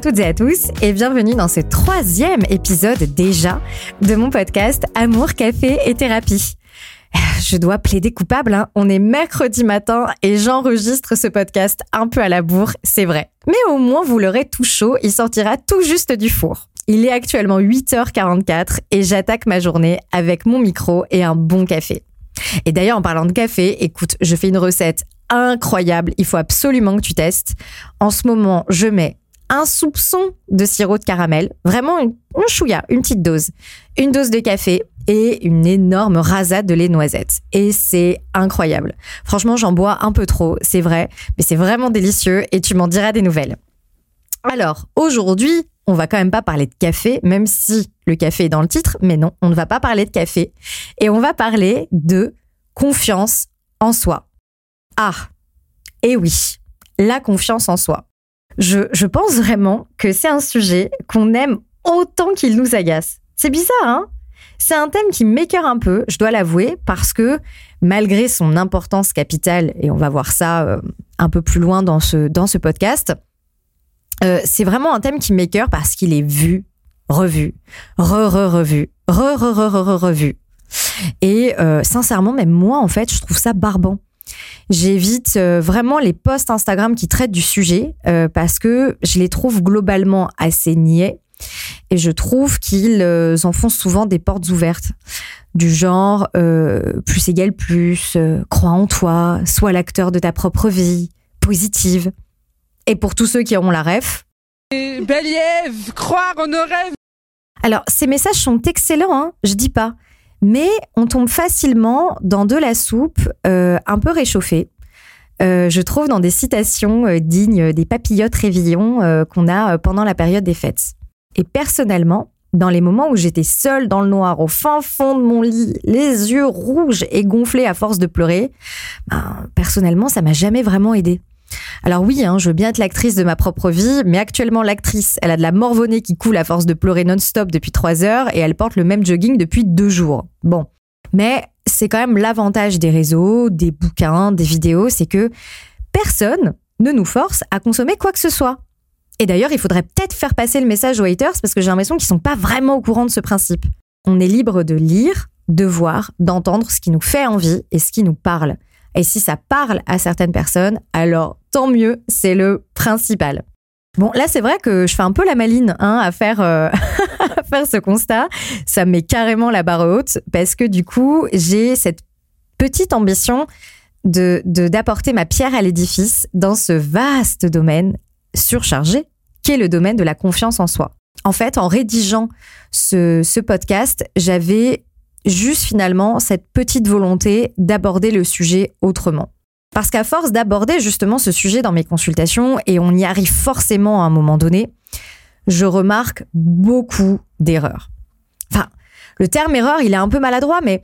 toutes et à tous et bienvenue dans ce troisième épisode déjà de mon podcast Amour, Café et Thérapie. Je dois plaider coupable, hein. on est mercredi matin et j'enregistre ce podcast un peu à la bourre, c'est vrai. Mais au moins vous l'aurez tout chaud, il sortira tout juste du four. Il est actuellement 8h44 et j'attaque ma journée avec mon micro et un bon café. Et d'ailleurs, en parlant de café, écoute, je fais une recette incroyable. Il faut absolument que tu testes. En ce moment, je mets un soupçon de sirop de caramel, vraiment une, une une petite dose, une dose de café et une énorme rasade de lait noisette. Et c'est incroyable. Franchement, j'en bois un peu trop, c'est vrai, mais c'est vraiment délicieux et tu m'en diras des nouvelles. Alors, aujourd'hui, on va quand même pas parler de café, même si le café est dans le titre, mais non, on ne va pas parler de café. Et on va parler de confiance en soi. Ah, et oui, la confiance en soi. Je, pense vraiment que c'est un sujet qu'on aime autant qu'il nous agace. C'est bizarre, hein? C'est un thème qui m'écœure un peu, je dois l'avouer, parce que malgré son importance capitale, et on va voir ça euh, un peu plus loin dans ce, dans ce podcast, euh, c'est vraiment un thème qui m'écœure parce qu'il est vu, revu, re-re-revu, re-re-re-re-revu. Et euh, sincèrement, même moi, en fait, je trouve ça barbant. J'évite euh, vraiment les posts Instagram qui traitent du sujet euh, parce que je les trouve globalement assez niais et je trouve qu'ils euh, enfoncent souvent des portes ouvertes du genre euh, plus égale plus, euh, crois en toi, sois l'acteur de ta propre vie, positive. Et pour tous ceux qui auront la ref, Beliève, croire en nos rêves. Alors, ces messages sont excellents, hein, je dis pas. Mais on tombe facilement dans de la soupe euh, un peu réchauffée. Euh, je trouve dans des citations euh, dignes des papillotes réveillons euh, qu'on a euh, pendant la période des fêtes. Et personnellement, dans les moments où j'étais seule dans le noir, au fin fond de mon lit, les yeux rouges et gonflés à force de pleurer, ben, personnellement, ça m'a jamais vraiment aidé. Alors oui, hein, je veux bien être l'actrice de ma propre vie, mais actuellement l'actrice, elle a de la morvonnée qui coule à force de pleurer non-stop depuis trois heures et elle porte le même jogging depuis deux jours. Bon. Mais c'est quand même l'avantage des réseaux, des bouquins, des vidéos, c'est que personne ne nous force à consommer quoi que ce soit. Et d'ailleurs, il faudrait peut-être faire passer le message aux haters parce que j'ai l'impression qu'ils sont pas vraiment au courant de ce principe. On est libre de lire, de voir, d'entendre ce qui nous fait envie et ce qui nous parle. Et si ça parle à certaines personnes, alors tant mieux, c'est le principal. Bon, là, c'est vrai que je fais un peu la maline hein, à, faire, euh, faire ce constat. Ça me met carrément la barre haute parce que du coup, j'ai cette petite ambition de- d'apporter ma pierre à l'édifice dans ce vaste domaine surchargé qu'est le domaine de la confiance en soi. En fait, en rédigeant ce, ce podcast, j'avais juste finalement cette petite volonté d'aborder le sujet autrement. Parce qu'à force d'aborder justement ce sujet dans mes consultations, et on y arrive forcément à un moment donné, je remarque beaucoup d'erreurs. Enfin, le terme erreur, il est un peu maladroit, mais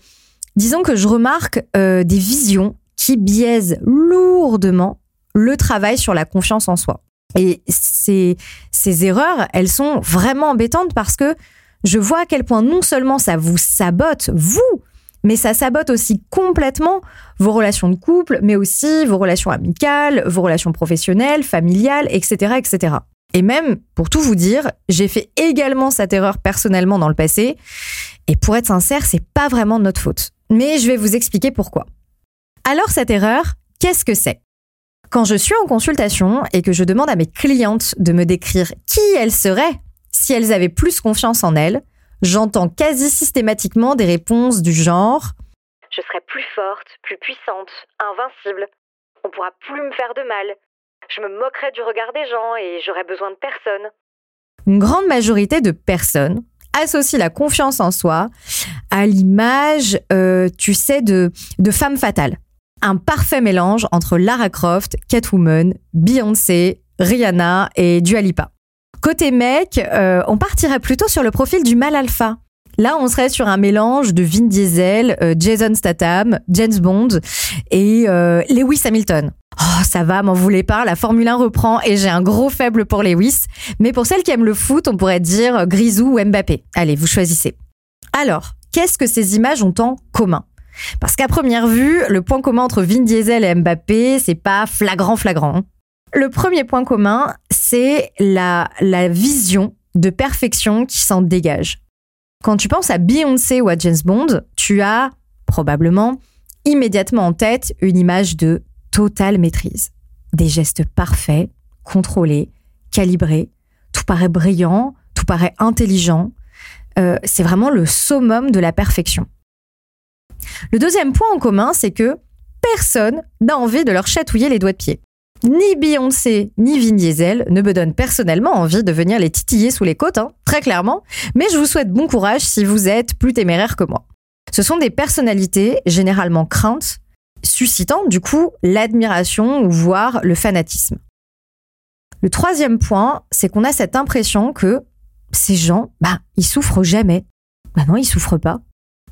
disons que je remarque euh, des visions qui biaisent lourdement le travail sur la confiance en soi. Et ces, ces erreurs, elles sont vraiment embêtantes parce que je vois à quel point non seulement ça vous sabote, vous, mais ça sabote aussi complètement vos relations de couple, mais aussi vos relations amicales, vos relations professionnelles, familiales, etc., etc. Et même, pour tout vous dire, j'ai fait également cette erreur personnellement dans le passé. Et pour être sincère, c'est pas vraiment de notre faute. Mais je vais vous expliquer pourquoi. Alors, cette erreur, qu'est-ce que c'est? Quand je suis en consultation et que je demande à mes clientes de me décrire qui elles seraient si elles avaient plus confiance en elles, j'entends quasi systématiquement des réponses du genre Je serai plus forte, plus puissante, invincible. On pourra plus me faire de mal. Je me moquerai du regard des gens et j'aurai besoin de personne. une grande majorité de personnes associent la confiance en soi à l'image, euh, tu sais, de, de femme fatale. Un parfait mélange entre Lara Croft, Catwoman, Beyoncé, Rihanna et Dua Lipa. Côté mec, euh, on partirait plutôt sur le profil du mal alpha. Là, on serait sur un mélange de Vin Diesel, euh, Jason Statham, James Bond et euh, Lewis Hamilton. Oh, ça va, m'en voulez pas, la Formule 1 reprend et j'ai un gros faible pour Lewis. Mais pour celles qui aiment le foot, on pourrait dire Grisou ou Mbappé. Allez, vous choisissez. Alors, qu'est-ce que ces images ont en commun? Parce qu'à première vue, le point commun entre Vin Diesel et Mbappé, c'est pas flagrant flagrant. Le premier point commun, c'est la, vision de perfection qui s'en dégage. Quand tu penses à Beyoncé ou à James Bond, tu as probablement immédiatement en tête une image de totale maîtrise. Des gestes parfaits, contrôlés, calibrés, tout paraît brillant, tout paraît intelligent. Euh, c'est vraiment le summum de la perfection. Le deuxième point en commun, c'est que personne n'a envie de leur chatouiller les doigts de pied. Ni Beyoncé, ni Vin Diesel ne me donnent personnellement envie de venir les titiller sous les côtes, hein, très clairement, mais je vous souhaite bon courage si vous êtes plus téméraire que moi. Ce sont des personnalités généralement craintes, suscitant du coup l'admiration ou voire le fanatisme. Le troisième point, c'est qu'on a cette impression que ces gens, bah, ils souffrent jamais. Bah non, ils souffrent pas.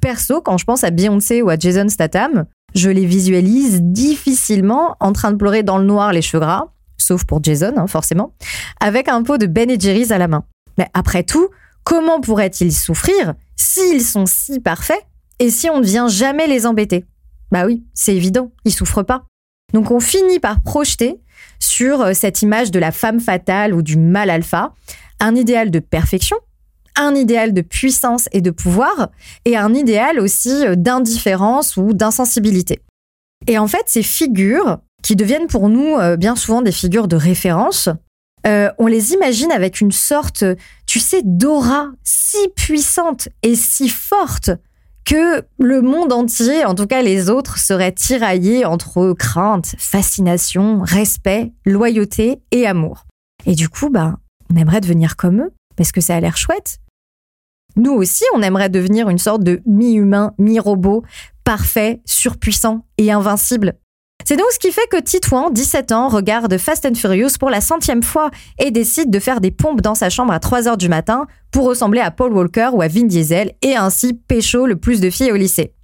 Perso, quand je pense à Beyoncé ou à Jason Statham, je les visualise difficilement en train de pleurer dans le noir les cheveux gras, sauf pour Jason, hein, forcément, avec un pot de Ben Jerry's à la main. Mais après tout, comment pourraient-ils souffrir s'ils sont si parfaits et si on ne vient jamais les embêter? Bah oui, c'est évident, ils souffrent pas. Donc on finit par projeter sur euh, cette image de la femme fatale ou du mal alpha un idéal de perfection, un idéal de puissance et de pouvoir, et un idéal aussi euh, d'indifférence ou d'insensibilité. Et en fait, ces figures, qui deviennent pour nous euh, bien souvent des figures de référence, euh, on les imagine avec une sorte, tu sais, d'aura si puissante et si forte que le monde entier, en tout cas les autres, seraient tiraillés entre crainte, fascination, respect, loyauté et amour. Et du coup, bah, on aimerait devenir comme eux, parce que ça a l'air chouette. Nous aussi, on aimerait devenir une sorte de mi-humain, mi-robot, parfait, surpuissant et invincible. C'est donc ce qui fait que Titouan, 17 ans, regarde Fast and Furious pour la centième fois et décide de faire des pompes dans sa chambre à 3 heures du matin pour ressembler à Paul Walker ou à Vin Diesel et ainsi pécho le plus de filles au lycée.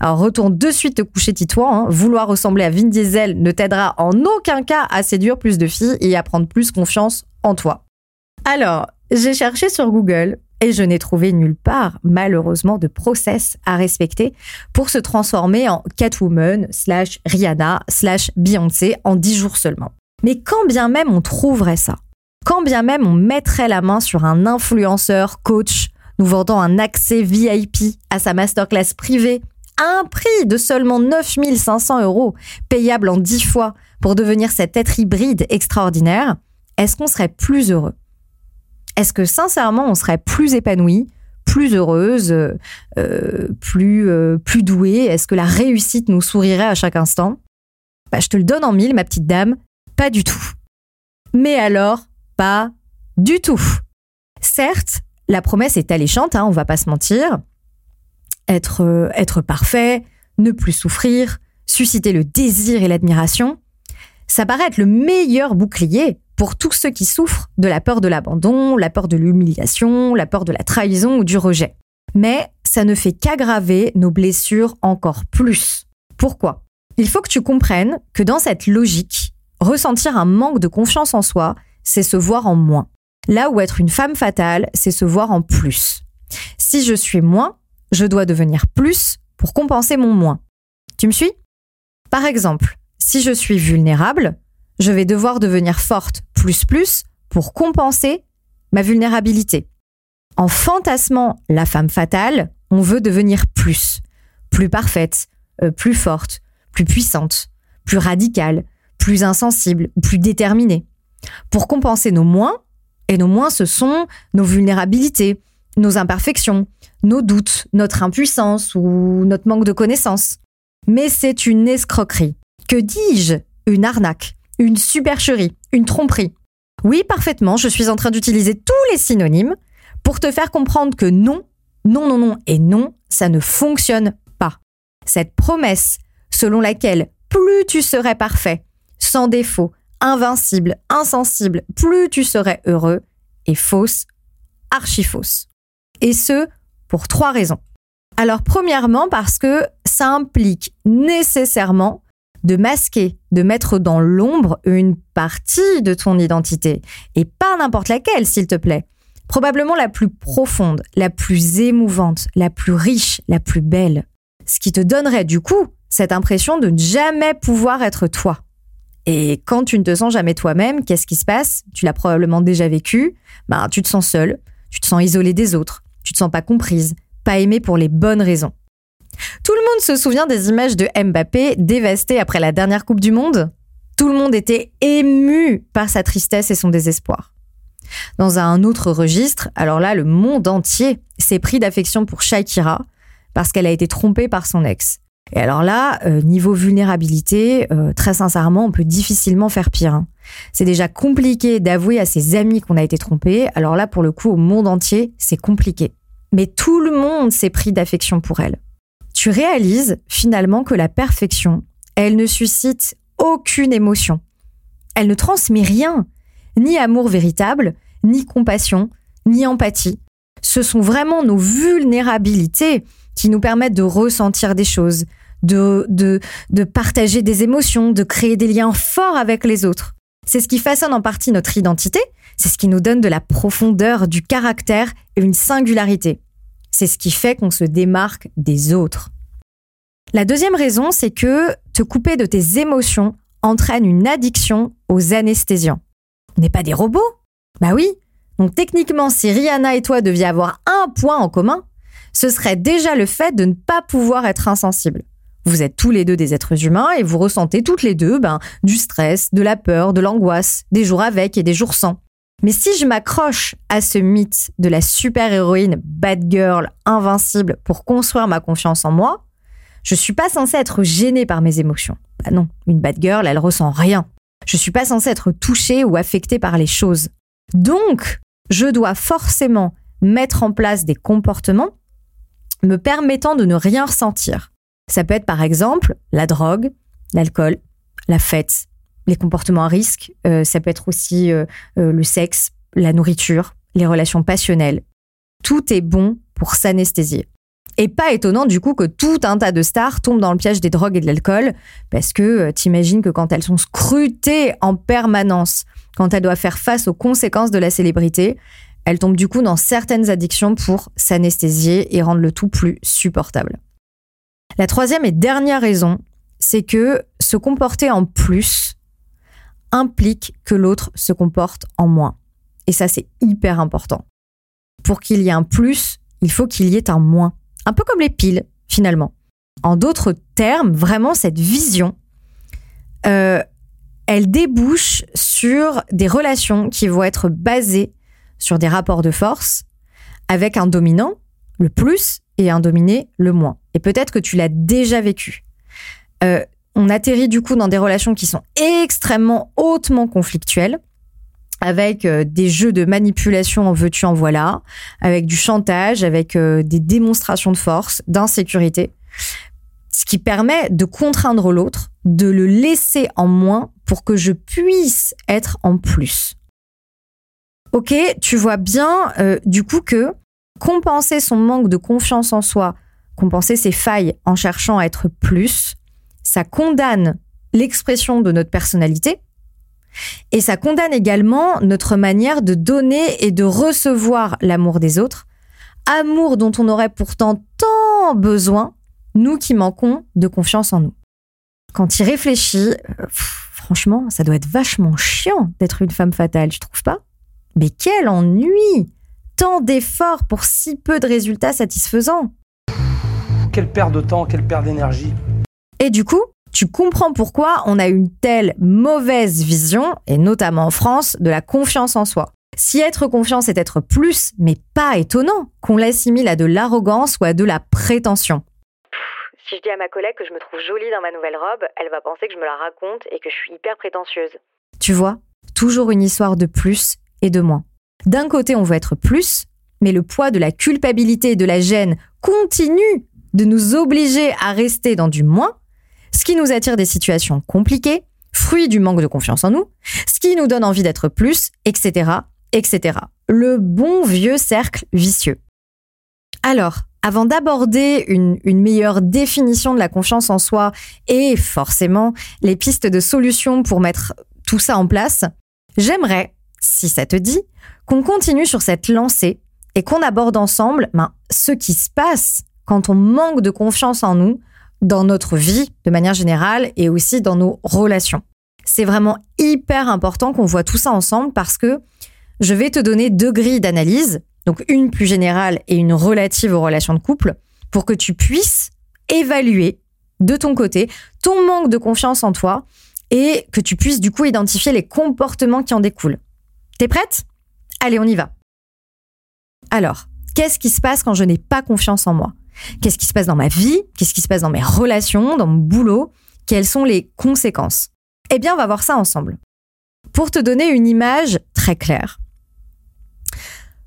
Alors retourne de suite te coucher Titouan, hein. vouloir ressembler à Vin Diesel ne t'aidera en aucun cas à séduire plus de filles et à prendre plus confiance en toi. Alors, j'ai cherché sur Google et je n'ai trouvé nulle part, malheureusement, de process à respecter pour se transformer en Catwoman slash Rihanna slash Beyoncé en 10 jours seulement. Mais quand bien même on trouverait ça, quand bien même on mettrait la main sur un influenceur, coach, nous vendant un accès VIP à sa masterclass privée à un prix de seulement 9500 euros, payable en 10 fois pour devenir cet être hybride extraordinaire, est-ce qu'on serait plus heureux? Est-ce que sincèrement on serait plus épanoui, plus heureuse, euh, plus, euh, plus douée? Est-ce que la réussite nous sourirait à chaque instant? Bah, Je te le donne en mille, ma petite dame, pas du tout. Mais alors, pas du tout. Certes, la promesse est alléchante, hein, on va pas se mentir. Être, euh, être parfait, ne plus souffrir, susciter le désir et l'admiration, ça paraît être le meilleur bouclier pour tous ceux qui souffrent de la peur de l'abandon, la peur de l'humiliation, la peur de la trahison ou du rejet. Mais ça ne fait qu'aggraver nos blessures encore plus. Pourquoi? Il faut que tu comprennes que dans cette logique, ressentir un manque de confiance en soi, c'est se voir en moins. Là où être une femme fatale, c'est se voir en plus. Si je suis moins, je dois devenir plus pour compenser mon moins. Tu me suis? Par exemple, si je suis vulnérable, je vais devoir devenir forte plus plus pour compenser ma vulnérabilité. En fantasmant la femme fatale, on veut devenir plus, plus parfaite, euh, plus forte, plus puissante, plus radicale, plus insensible plus déterminée. Pour compenser nos moins, et nos moins ce sont nos vulnérabilités, nos imperfections, nos doutes, notre impuissance ou notre manque de connaissances. Mais c'est une escroquerie. Que dis-je? Une arnaque une supercherie, une tromperie. Oui, parfaitement, je suis en train d'utiliser tous les synonymes pour te faire comprendre que non, non, non, non et non, ça ne fonctionne pas. Cette promesse selon laquelle plus tu serais parfait, sans défaut, invincible, insensible, plus tu serais heureux, est fausse, archi fausse. Et ce, pour trois raisons. Alors, premièrement, parce que ça implique nécessairement de masquer, de mettre dans l'ombre une partie de ton identité, et pas n'importe laquelle, s'il te plaît. Probablement la plus profonde, la plus émouvante, la plus riche, la plus belle. Ce qui te donnerait du coup cette impression de ne jamais pouvoir être toi. Et quand tu ne te sens jamais toi-même, qu'est-ce qui se passe? Tu l'as probablement déjà vécu. Ben, tu te sens seule, tu te sens isolée des autres, tu te sens pas comprise, pas aimée pour les bonnes raisons. Tout le monde se souvient des images de Mbappé dévasté après la dernière Coupe du Monde. Tout le monde était ému par sa tristesse et son désespoir. Dans un autre registre, alors là, le monde entier s'est pris d'affection pour Shakira parce qu'elle a été trompée par son ex. Et alors là, euh, niveau vulnérabilité, euh, très sincèrement, on peut difficilement faire pire. hein. C'est déjà compliqué d'avouer à ses amis qu'on a été trompé. Alors là, pour le coup, au monde entier, c'est compliqué. Mais tout le monde s'est pris d'affection pour elle. Tu réalises finalement que la perfection, elle ne suscite aucune émotion. Elle ne transmet rien, ni amour véritable, ni compassion, ni empathie. Ce sont vraiment nos vulnérabilités qui nous permettent de ressentir des choses, de, de, de partager des émotions, de créer des liens forts avec les autres. C'est ce qui façonne en partie notre identité, c'est ce qui nous donne de la profondeur, du caractère et une singularité. C'est ce qui fait qu'on se démarque des autres. La deuxième raison, c'est que te couper de tes émotions entraîne une addiction aux anesthésiants. On n'est pas des robots Bah oui. Donc techniquement, si Rihanna et toi deviez avoir un point en commun, ce serait déjà le fait de ne pas pouvoir être insensible. Vous êtes tous les deux des êtres humains et vous ressentez toutes les deux ben, du stress, de la peur, de l'angoisse, des jours avec et des jours sans. Mais si je m'accroche à ce mythe de la super-héroïne bad girl invincible pour construire ma confiance en moi, je suis pas censée être gênée par mes émotions. Bah non, une bad girl, elle ressent rien. Je suis pas censée être touchée ou affectée par les choses. Donc, je dois forcément mettre en place des comportements me permettant de ne rien ressentir. Ça peut être par exemple la drogue, l'alcool, la fête, les comportements à risque. Euh, ça peut être aussi euh, euh, le sexe, la nourriture, les relations passionnelles. Tout est bon pour s'anesthésier. Et pas étonnant du coup que tout un tas de stars tombent dans le piège des drogues et de l'alcool, parce que t'imagines que quand elles sont scrutées en permanence, quand elles doivent faire face aux conséquences de la célébrité, elles tombent du coup dans certaines addictions pour s'anesthésier et rendre le tout plus supportable. La troisième et dernière raison, c'est que se comporter en plus implique que l'autre se comporte en moins. Et ça, c'est hyper important. Pour qu'il y ait un plus, il faut qu'il y ait un moins. Un peu comme les piles, finalement. En d'autres termes, vraiment, cette vision, euh, elle débouche sur des relations qui vont être basées sur des rapports de force, avec un dominant, le plus, et un dominé, le moins. Et peut-être que tu l'as déjà vécu. Euh, on atterrit du coup dans des relations qui sont extrêmement hautement conflictuelles, avec euh, des jeux de manipulation en veux-tu en voilà, avec du chantage, avec euh, des démonstrations de force, d'insécurité, ce qui permet de contraindre l'autre, de le laisser en moins pour que je puisse être en plus. Ok, tu vois bien euh, du coup que compenser son manque de confiance en soi, compenser ses failles en cherchant à être plus, ça condamne l'expression de notre personnalité et ça condamne également notre manière de donner et de recevoir l'amour des autres, amour dont on aurait pourtant tant besoin, nous qui manquons de confiance en nous. Quand il réfléchit, euh, franchement, ça doit être vachement chiant d'être une femme fatale, tu trouves pas? Mais quel ennui Tant d'efforts pour si peu de résultats satisfaisants. Quelle perte de temps, quelle perte d'énergie. Et du coup, tu comprends pourquoi on a une telle mauvaise vision, et notamment en France, de la confiance en soi. Si être confiant, c'est être plus, mais pas étonnant qu'on l'assimile à de l'arrogance ou à de la prétention. Si je dis à ma collègue que je me trouve jolie dans ma nouvelle robe, elle va penser que je me la raconte et que je suis hyper prétentieuse. Tu vois, toujours une histoire de plus et de moins. D'un côté, on veut être plus, mais le poids de la culpabilité et de la gêne continue de nous obliger à rester dans du moins, ce qui nous attire des situations compliquées, fruit du manque de confiance en nous, ce qui nous donne envie d'être plus, etc., etc. Le bon vieux cercle vicieux. Alors, avant d'aborder une, meilleure définition de la confiance en soi et forcément les pistes de solutions pour mettre tout ça en place, j'aimerais, si ça te dit, qu'on continue sur cette lancée et qu'on aborde ensemble ben, ce qui se passe quand on manque de confiance en nous dans notre vie de manière générale et aussi dans nos relations. c'est vraiment hyper important qu'on voit tout ça ensemble parce que je vais te donner deux grilles d'analyse, donc une plus générale et une relative aux relations de couple, pour que tu puisses évaluer de ton côté ton manque de confiance en toi et que tu puisses du coup identifier les comportements qui en découlent. T'es prête? Allez, on y va. Alors, qu'est-ce qui se passe quand je n'ai pas confiance en moi? Qu'est-ce qui se passe dans ma vie? Qu'est-ce qui se passe dans mes relations, dans mon boulot? Quelles sont les conséquences? Eh bien, on va voir ça ensemble. Pour te donner une image très claire,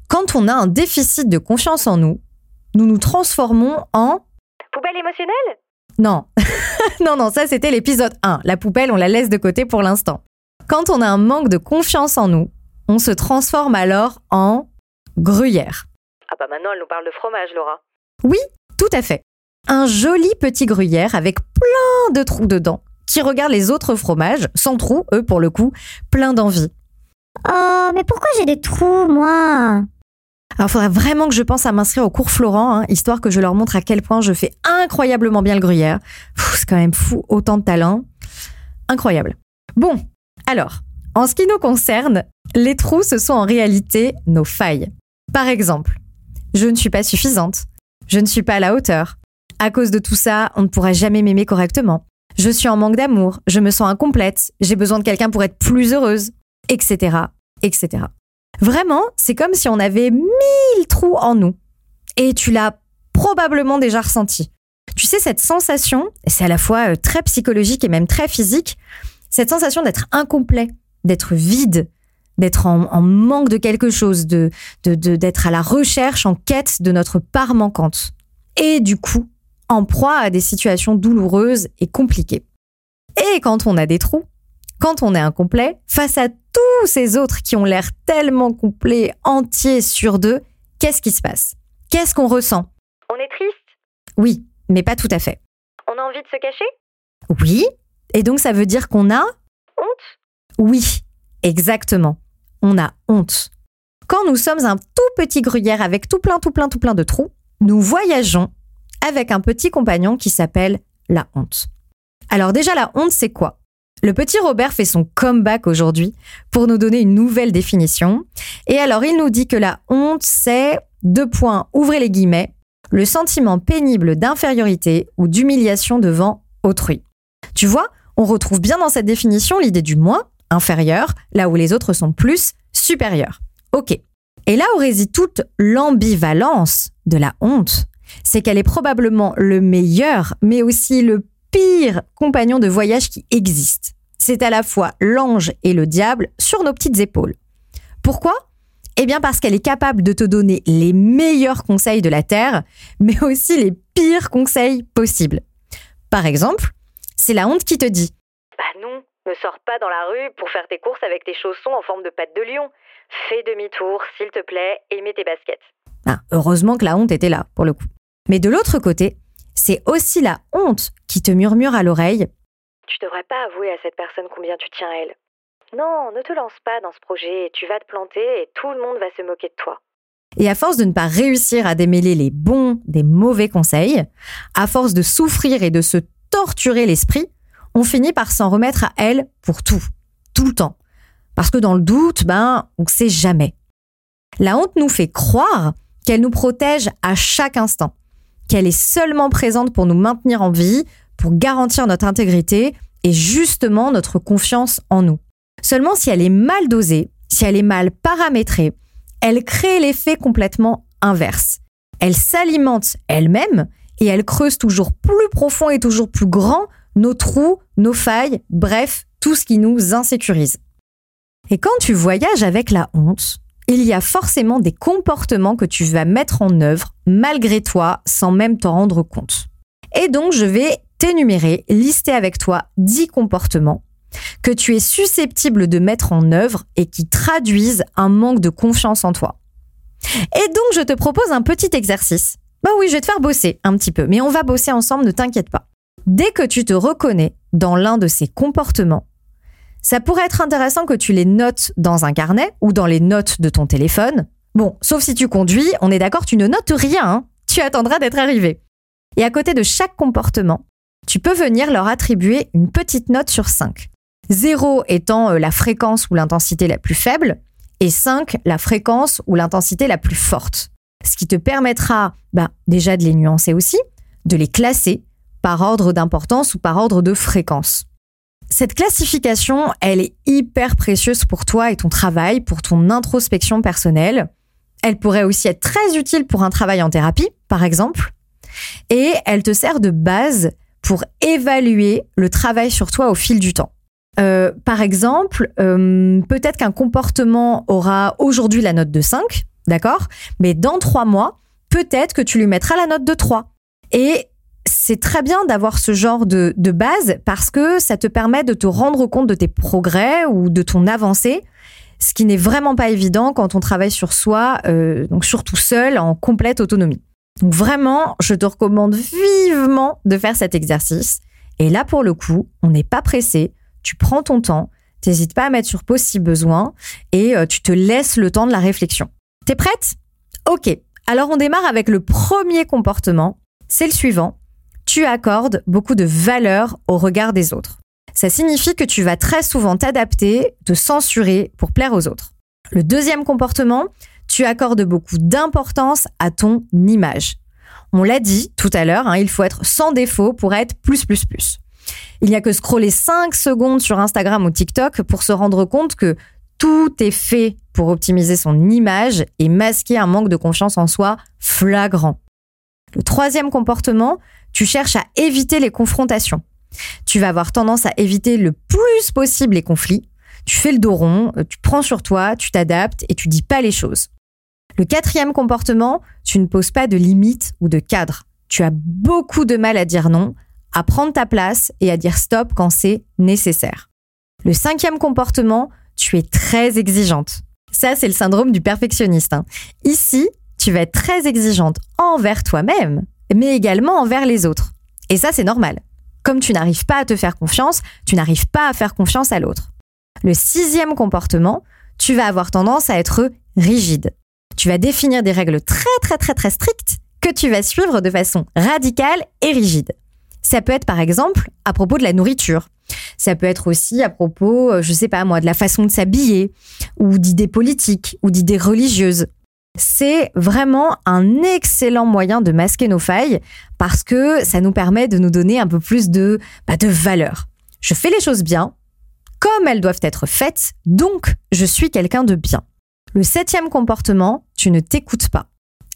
quand on a un déficit de confiance en nous, nous nous transformons en... Poubelle émotionnelle? Non, non, non, ça c'était l'épisode 1. La poubelle, on la laisse de côté pour l'instant. Quand on a un manque de confiance en nous, on se transforme alors en gruyère. Ah bah maintenant elle nous parle de fromage, Laura. Oui, tout à fait. Un joli petit gruyère avec plein de trous dedans, qui regarde les autres fromages, sans trous, eux pour le coup, plein d'envie. Oh, mais pourquoi j'ai des trous, moi? Alors, il faudrait vraiment que je pense à m'inscrire au cours Florent, hein, histoire que je leur montre à quel point je fais incroyablement bien le gruyère. C'est quand même fou, autant de talent. Incroyable. Bon, alors, en ce qui nous concerne, les trous, ce sont en réalité nos failles. Par exemple, je ne suis pas suffisante. Je ne suis pas à la hauteur. À cause de tout ça, on ne pourra jamais m'aimer correctement. Je suis en manque d'amour. Je me sens incomplète. J'ai besoin de quelqu'un pour être plus heureuse. Etc. Etc. Vraiment, c'est comme si on avait mille trous en nous. Et tu l'as probablement déjà ressenti. Tu sais, cette sensation, c'est à la fois euh, très psychologique et même très physique, cette sensation d'être incomplet, d'être vide, d'être en, en manque de quelque chose, de- d'être à la recherche, en quête de notre part manquante. Et du coup, en proie à des situations douloureuses et compliquées. Et quand on a des trous, quand on est incomplet, face à tous ces autres qui ont l'air tellement complets, entiers sur deux, qu'est-ce qui se passe? Qu'est-ce qu'on ressent? On est triste? Oui, mais pas tout à fait. On a envie de se cacher? Oui, et donc ça veut dire qu'on a Honte? Oui, exactement. On a honte. Quand nous sommes un tout petit gruyère avec tout plein, tout plein, tout plein de trous, nous voyageons avec un petit compagnon qui s'appelle la honte. Alors déjà, la honte, c'est quoi? Le petit Robert fait son comeback aujourd'hui pour nous donner une nouvelle définition. Et alors, il nous dit que la honte, c'est, deux points, ouvrez les guillemets, le sentiment pénible d'infériorité ou d'humiliation devant autrui. Tu vois, on retrouve bien dans cette définition l'idée du moins, inférieur, là où les autres sont plus, supérieurs. Ok. Et là où réside toute l'ambivalence de la honte, c'est qu'elle est probablement le meilleur, mais aussi le pire compagnon de voyage qui existe. C'est à la fois l'ange et le diable sur nos petites épaules. Pourquoi? Eh bien parce qu'elle est capable de te donner les meilleurs conseils de la Terre, mais aussi les pires conseils possibles. Par exemple, c'est la honte qui te dit Bah non, ne sors pas dans la rue pour faire tes courses avec tes chaussons en forme de patte de lion. Fais demi-tour, s'il te plaît, et mets tes baskets. Ah, heureusement que la honte était là, pour le coup. Mais de l'autre côté, c'est aussi la honte qui te murmure à l'oreille Tu devrais pas avouer à cette personne combien tu tiens à elle. Non, ne te lance pas dans ce projet, tu vas te planter et tout le monde va se moquer de toi. Et à force de ne pas réussir à démêler les bons des mauvais conseils, à force de souffrir et de se torturer l'esprit, on finit par s'en remettre à elle pour tout, tout le temps. Parce que dans le doute, ben, on ne sait jamais. La honte nous fait croire qu'elle nous protège à chaque instant, qu'elle est seulement présente pour nous maintenir en vie, pour garantir notre intégrité et justement notre confiance en nous. Seulement si elle est mal dosée, si elle est mal paramétrée, elle crée l'effet complètement inverse. Elle s'alimente elle-même et elle creuse toujours plus profond et toujours plus grand nos trous, nos failles, bref, tout ce qui nous insécurise. Et quand tu voyages avec la honte, il y a forcément des comportements que tu vas mettre en œuvre malgré toi sans même t'en rendre compte. Et donc, je vais t'énumérer, lister avec toi 10 comportements que tu es susceptible de mettre en œuvre et qui traduisent un manque de confiance en toi. Et donc, je te propose un petit exercice. Bah oui, je vais te faire bosser un petit peu, mais on va bosser ensemble, ne t'inquiète pas. Dès que tu te reconnais dans l'un de ces comportements, ça pourrait être intéressant que tu les notes dans un carnet ou dans les notes de ton téléphone. Bon, sauf si tu conduis, on est d'accord, tu ne notes rien, hein tu attendras d'être arrivé. Et à côté de chaque comportement, tu peux venir leur attribuer une petite note sur 5. 0 étant euh, la fréquence ou l'intensité la plus faible et 5 la fréquence ou l'intensité la plus forte. Ce qui te permettra bah, déjà de les nuancer aussi, de les classer par ordre d'importance ou par ordre de fréquence. Cette classification, elle est hyper précieuse pour toi et ton travail, pour ton introspection personnelle. Elle pourrait aussi être très utile pour un travail en thérapie, par exemple. Et elle te sert de base pour évaluer le travail sur toi au fil du temps. Euh, par exemple, euh, peut-être qu'un comportement aura aujourd'hui la note de 5, d'accord? Mais dans trois mois, peut-être que tu lui mettras la note de 3. Et c'est très bien d'avoir ce genre de, de base parce que ça te permet de te rendre compte de tes progrès ou de ton avancée, ce qui n'est vraiment pas évident quand on travaille sur soi, euh, donc surtout seul, en complète autonomie. Donc vraiment, je te recommande vivement de faire cet exercice. Et là, pour le coup, on n'est pas pressé, tu prends ton temps, t'hésites pas à mettre sur pause si besoin, et euh, tu te laisses le temps de la réflexion. T'es prête? Ok, alors on démarre avec le premier comportement, c'est le suivant. Tu accordes beaucoup de valeur au regard des autres. Ça signifie que tu vas très souvent t'adapter, te censurer pour plaire aux autres. Le deuxième comportement, tu accordes beaucoup d'importance à ton image. On l'a dit tout à l'heure, hein, il faut être sans défaut pour être plus plus plus. Il n'y a que scroller 5 secondes sur Instagram ou TikTok pour se rendre compte que tout est fait pour optimiser son image et masquer un manque de confiance en soi flagrant. Le troisième comportement, tu cherches à éviter les confrontations. Tu vas avoir tendance à éviter le plus possible les conflits. Tu fais le dos rond, tu prends sur toi, tu t'adaptes et tu dis pas les choses. Le quatrième comportement, tu ne poses pas de limites ou de cadre. Tu as beaucoup de mal à dire non, à prendre ta place et à dire stop quand c'est nécessaire. Le cinquième comportement, tu es très exigeante. Ça, c'est le syndrome du perfectionniste. hein. Ici, tu vas être très exigeante envers toi-même, mais également envers les autres. Et ça, c'est normal. Comme tu n'arrives pas à te faire confiance, tu n'arrives pas à faire confiance à l'autre. Le sixième comportement, tu vas avoir tendance à être rigide. Tu vas définir des règles très très très très strictes que tu vas suivre de façon radicale et rigide. Ça peut être par exemple à propos de la nourriture. Ça peut être aussi à propos, euh, je sais pas moi, de la façon de s'habiller, ou d'idées politiques, ou d'idées religieuses. C'est vraiment un excellent moyen de masquer nos failles parce que ça nous permet de nous donner un peu plus de, bah, de valeur. Je fais les choses bien, comme elles doivent être faites, donc je suis quelqu'un de bien. Le septième comportement, tu ne t'écoutes pas.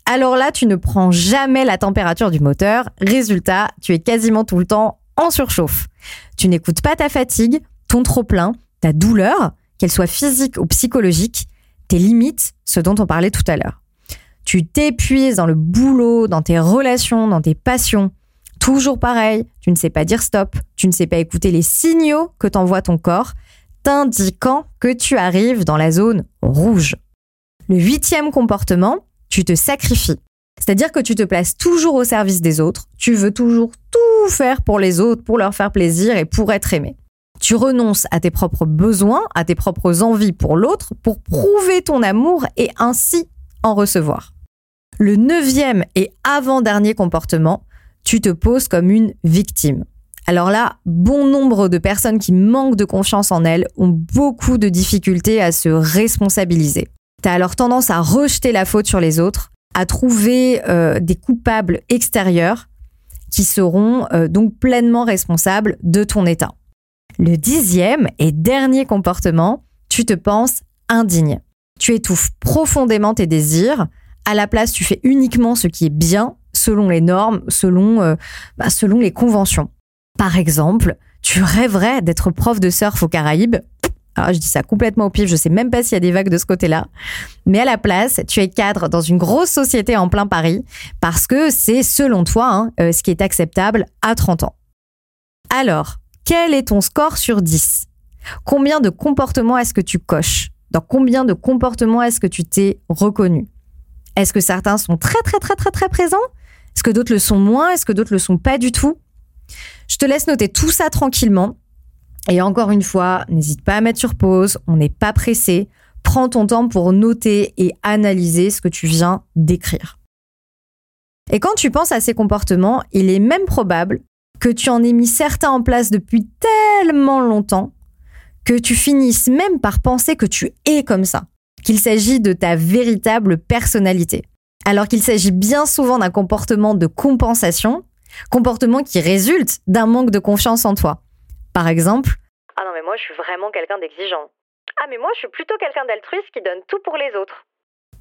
Alors là, tu ne prends jamais la température du moteur. Résultat, tu es quasiment tout le temps en surchauffe. Tu n'écoutes pas ta fatigue, ton trop-plein, ta douleur, qu'elle soit physique ou psychologique, tes limites, ce dont on parlait tout à l'heure. Tu t'épuises dans le boulot, dans tes relations, dans tes passions. Toujours pareil, tu ne sais pas dire stop, tu ne sais pas écouter les signaux que t'envoie ton corps, t'indiquant que tu arrives dans la zone rouge. Le huitième comportement, tu te sacrifies. C'est-à-dire que tu te places toujours au service des autres, tu veux toujours tout faire pour les autres, pour leur faire plaisir et pour être aimé. Tu renonces à tes propres besoins, à tes propres envies pour l'autre, pour prouver ton amour et ainsi en recevoir. Le neuvième et avant-dernier comportement, tu te poses comme une victime. Alors là, bon nombre de personnes qui manquent de confiance en elles ont beaucoup de difficultés à se responsabiliser. Tu as alors tendance à rejeter la faute sur les autres, à trouver euh, des coupables extérieurs qui seront euh, donc pleinement responsables de ton état. Le dixième et dernier comportement, tu te penses indigne. Tu étouffes profondément tes désirs. À la place, tu fais uniquement ce qui est bien selon les normes, selon, euh, bah, selon les conventions. Par exemple, tu rêverais d'être prof de surf aux Caraïbes. Alors, je dis ça complètement au pif, je sais même pas s'il y a des vagues de ce côté-là. Mais à la place, tu es cadre dans une grosse société en plein Paris parce que c'est selon toi hein, euh, ce qui est acceptable à 30 ans. Alors, quel est ton score sur 10 Combien de comportements est-ce que tu coches? Dans combien de comportements est-ce que tu t'es reconnu? Est-ce que certains sont très très très très très présents? Est-ce que d'autres le sont moins? Est-ce que d'autres le sont pas du tout? Je te laisse noter tout ça tranquillement. Et encore une fois, n'hésite pas à mettre sur pause, on n'est pas pressé. Prends ton temps pour noter et analyser ce que tu viens d'écrire. Et quand tu penses à ces comportements, il est même probable que tu en aies mis certains en place depuis tellement longtemps que tu finisses même par penser que tu es comme ça, qu'il s'agit de ta véritable personnalité. Alors qu'il s'agit bien souvent d'un comportement de compensation, comportement qui résulte d'un manque de confiance en toi. Par exemple, Ah non, mais moi, je suis vraiment quelqu'un d'exigeant. Ah, mais moi, je suis plutôt quelqu'un d'altruiste qui donne tout pour les autres.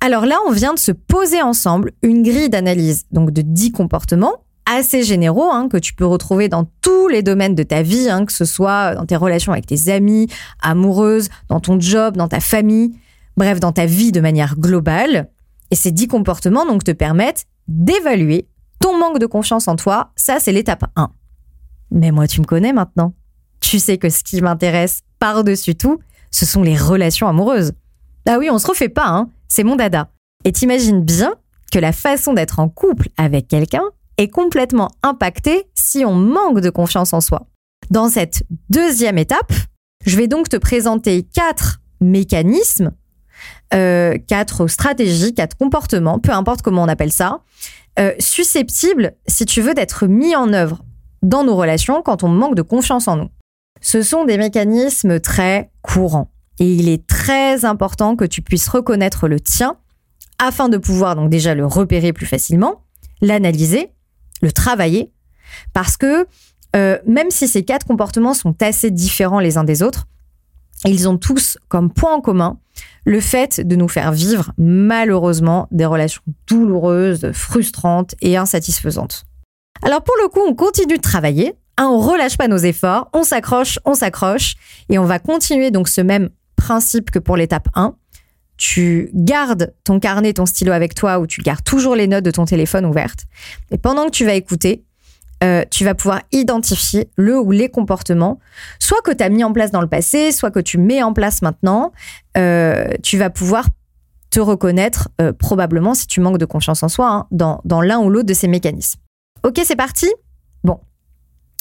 alors là, on vient de se poser ensemble une grille d'analyse, donc de 10 comportements assez généraux hein, que tu peux retrouver dans tous les domaines de ta vie, hein, que ce soit dans tes relations avec tes amis, amoureuses, dans ton job, dans ta famille, bref, dans ta vie de manière globale. Et ces 10 comportements donc te permettent d'évaluer ton manque de confiance en toi. Ça, c'est l'étape 1. Mais moi, tu me connais maintenant. Tu sais que ce qui m'intéresse par-dessus tout, ce sont les relations amoureuses. Ah oui, on se refait pas, hein. C'est mon dada. Et t'imagines bien que la façon d'être en couple avec quelqu'un est complètement impactée si on manque de confiance en soi. Dans cette deuxième étape, je vais donc te présenter quatre mécanismes, euh, quatre stratégies, quatre comportements, peu importe comment on appelle ça, euh, susceptibles, si tu veux, d'être mis en œuvre dans nos relations quand on manque de confiance en nous. Ce sont des mécanismes très courants et il est très important que tu puisses reconnaître le tien afin de pouvoir donc déjà le repérer plus facilement, l'analyser, le travailler, parce que euh, même si ces quatre comportements sont assez différents les uns des autres, ils ont tous comme point en commun le fait de nous faire vivre malheureusement des relations douloureuses, frustrantes et insatisfaisantes. Alors pour le coup, on continue de travailler, hein, on relâche pas nos efforts, on s'accroche, on s'accroche, et on va continuer donc ce même principe que pour l'étape 1. Tu gardes ton carnet, ton stylo avec toi, ou tu gardes toujours les notes de ton téléphone ouvertes. Et pendant que tu vas écouter, euh, tu vas pouvoir identifier le ou les comportements, soit que tu as mis en place dans le passé, soit que tu mets en place maintenant. Euh, tu vas pouvoir te reconnaître euh, probablement, si tu manques de confiance en soi, hein, dans, dans l'un ou l'autre de ces mécanismes. Ok, c'est parti? Bon.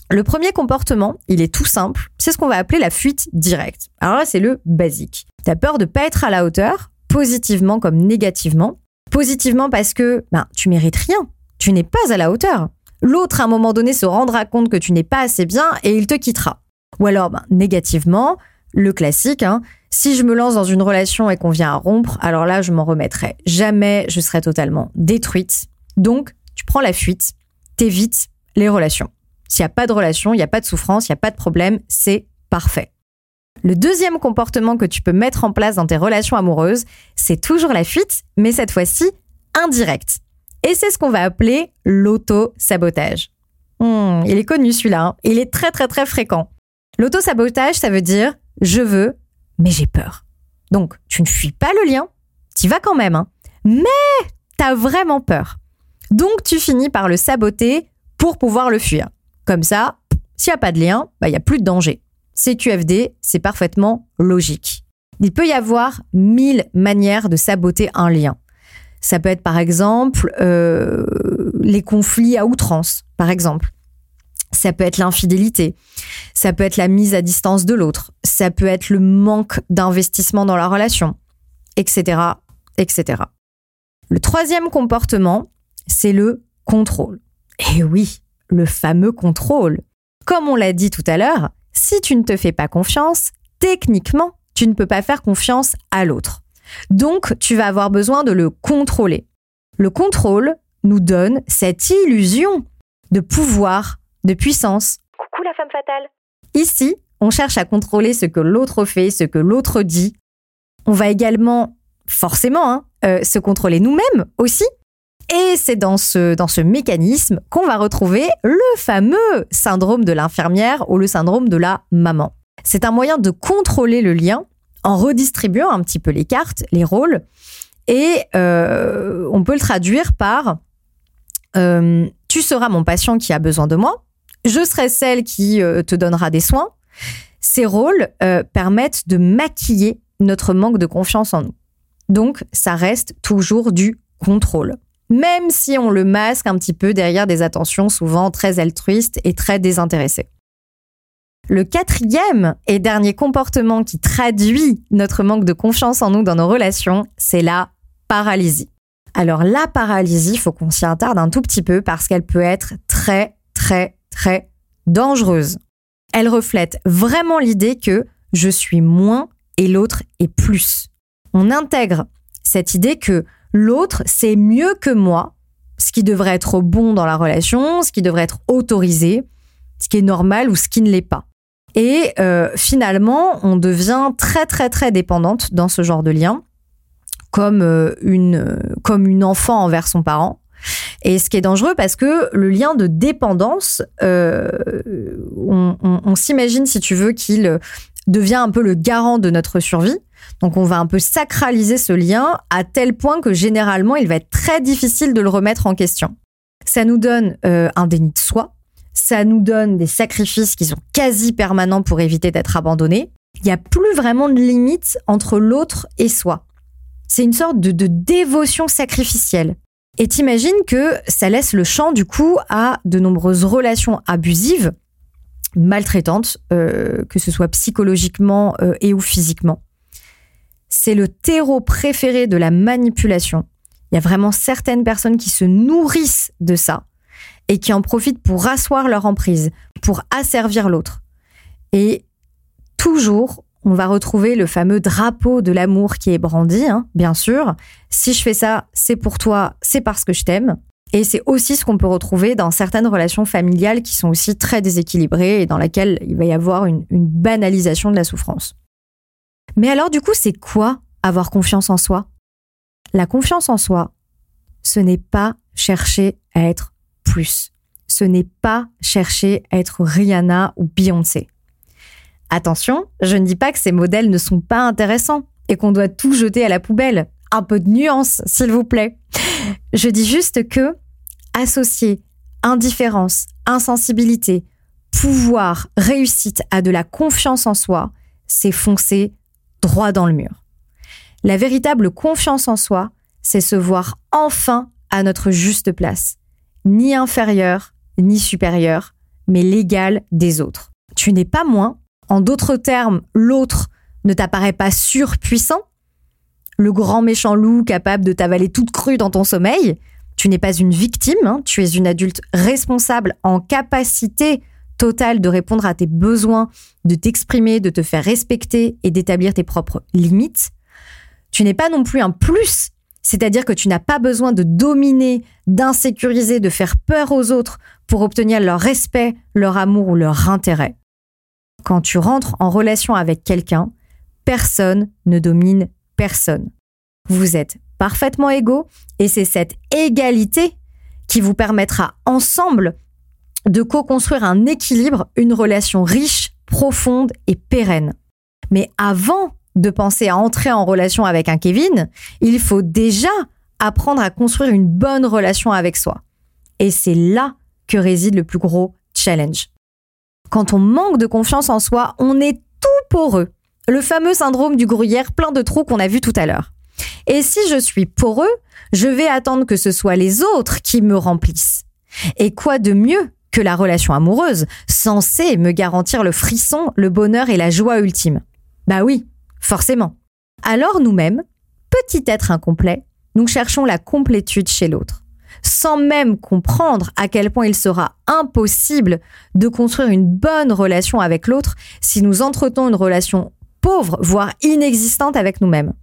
Le premier comportement, il est tout simple, c'est ce qu'on va appeler la fuite directe. Alors là, c'est le basique. Tu as peur de pas être à la hauteur, positivement comme négativement. Positivement parce que ben, tu mérites rien, tu n'es pas à la hauteur. L'autre, à un moment donné, se rendra compte que tu n'es pas assez bien et il te quittera. Ou alors, ben, négativement, le classique, hein, si je me lance dans une relation et qu'on vient à rompre, alors là, je m'en remettrai jamais, je serai totalement détruite. Donc, tu prends la fuite, t'évites les relations. S'il n'y a pas de relation, il n'y a pas de souffrance, il n'y a pas de problème, c'est parfait. Le deuxième comportement que tu peux mettre en place dans tes relations amoureuses, c'est toujours la fuite, mais cette fois-ci indirect. Et c'est ce qu'on va appeler l'auto-sabotage. Hmm, il est connu celui-là, hein. il est très très très fréquent. L'auto-sabotage, ça veut dire je veux, mais j'ai peur. Donc, tu ne fuis pas le lien, tu vas quand même, hein. mais tu as vraiment peur. Donc, tu finis par le saboter pour pouvoir le fuir. Comme ça, s'il n'y a pas de lien, bah, il n'y a plus de danger. CQFD, c'est parfaitement logique. Il peut y avoir mille manières de saboter un lien. Ça peut être par exemple euh, les conflits à outrance, par exemple. Ça peut être l'infidélité. Ça peut être la mise à distance de l'autre. Ça peut être le manque d'investissement dans la relation, etc., etc. Le troisième comportement, c'est le contrôle. Et oui, le fameux contrôle. Comme on l'a dit tout à l'heure, si tu ne te fais pas confiance, techniquement, tu ne peux pas faire confiance à l'autre. Donc, tu vas avoir besoin de le contrôler. Le contrôle nous donne cette illusion de pouvoir, de puissance. Coucou la femme fatale. Ici, on cherche à contrôler ce que l'autre fait, ce que l'autre dit. On va également, forcément, hein, euh, se contrôler nous-mêmes aussi. Et c'est dans ce, dans ce mécanisme qu'on va retrouver le fameux syndrome de l'infirmière ou le syndrome de la maman. C'est un moyen de contrôler le lien en redistribuant un petit peu les cartes, les rôles, et euh, on peut le traduire par euh, tu seras mon patient qui a besoin de moi, je serai celle qui euh, te donnera des soins. Ces rôles permettent de maquiller notre manque de confiance en nous. Donc, ça reste toujours du contrôle. Même si on le masque un petit peu derrière des attentions souvent très altruistes et très désintéressées. Le quatrième et dernier comportement qui traduit notre manque de confiance en nous dans nos relations, c'est la paralysie. Alors la paralysie, il faut qu'on s'y attarde un tout petit peu parce qu'elle peut être très, très, très dangereuse. Elle reflète vraiment l'idée que je suis moins et l'autre est plus. On intègre cette idée que l'autre, c'est mieux que moi, ce qui devrait être bon dans la relation, ce qui devrait être autorisé, ce qui est normal ou ce qui ne l'est pas. Et euh, finalement, on devient très très très dépendante dans ce genre de lien, comme euh, une comme une enfant envers son parent. Et ce qui est dangereux parce que le lien de dépendance, euh, on s'imagine si tu veux qu'il devient un peu le garant de notre survie. Donc on va un peu sacraliser ce lien à tel point que généralement il va être très difficile de le remettre en question. Ça nous donne euh, un déni de soi, ça nous donne des sacrifices qui sont quasi permanents pour éviter d'être abandonnés. Il n'y a plus vraiment de limite entre l'autre et soi. C'est une sorte de, de dévotion sacrificielle. Et t'imagines que ça laisse le champ du coup à de nombreuses relations abusives, maltraitantes, euh, que ce soit psychologiquement euh, et ou physiquement. C'est le terreau préféré de la manipulation. Il y a vraiment certaines personnes qui se nourrissent de ça et qui en profitent pour asseoir leur emprise, pour asservir l'autre. Et toujours, on va retrouver le fameux drapeau de l'amour qui est brandi, hein, bien sûr. Si je fais ça, c'est pour toi, c'est parce que je t'aime. Et c'est aussi ce qu'on peut retrouver dans certaines relations familiales qui sont aussi très déséquilibrées et dans lesquelles il va y avoir une, une banalisation de la souffrance. Mais alors du coup, c'est quoi avoir confiance en soi? La confiance en soi, ce n'est pas chercher à être plus. Ce n'est pas chercher à être Rihanna ou Beyoncé. Attention, je ne dis pas que ces modèles ne sont pas intéressants et qu'on doit tout jeter à la poubelle. Un peu de nuance, s'il vous plaît. Je dis juste que associer indifférence, insensibilité, pouvoir, réussite à de la confiance en soi, c'est foncer droit dans le mur. La véritable confiance en soi, c'est se voir enfin à notre juste place, ni inférieur, ni supérieur, mais l'égal des autres. Tu n'es pas moins, en d'autres termes, l'autre ne t'apparaît pas surpuissant, le grand méchant loup capable de t'avaler toute crue dans ton sommeil. Tu n'es pas une victime, hein, tu es une adulte responsable en capacité totale de répondre à tes besoins, de t'exprimer, de te faire respecter et d'établir tes propres limites. Tu n'es pas non plus un plus, c'est-à-dire que tu n'as pas besoin de dominer, d'insécuriser, de faire peur aux autres pour obtenir leur respect, leur amour ou leur intérêt. Quand tu rentres en relation avec quelqu'un, personne ne domine personne. Vous êtes parfaitement égaux et c'est cette égalité qui vous permettra ensemble de co-construire un équilibre, une relation riche, profonde et pérenne. Mais avant de penser à entrer en relation avec un Kevin, il faut déjà apprendre à construire une bonne relation avec soi. Et c'est là que réside le plus gros challenge. Quand on manque de confiance en soi, on est tout poreux. Le fameux syndrome du gruyère plein de trous qu'on a vu tout à l'heure. Et si je suis poreux, je vais attendre que ce soit les autres qui me remplissent. Et quoi de mieux que la relation amoureuse, censée me garantir le frisson, le bonheur et la joie ultime Bah oui, forcément. Alors nous-mêmes, petit être incomplet, nous cherchons la complétude chez l'autre, sans même comprendre à quel point il sera impossible de construire une bonne relation avec l'autre si nous entretenons une relation pauvre, voire inexistante avec nous-mêmes.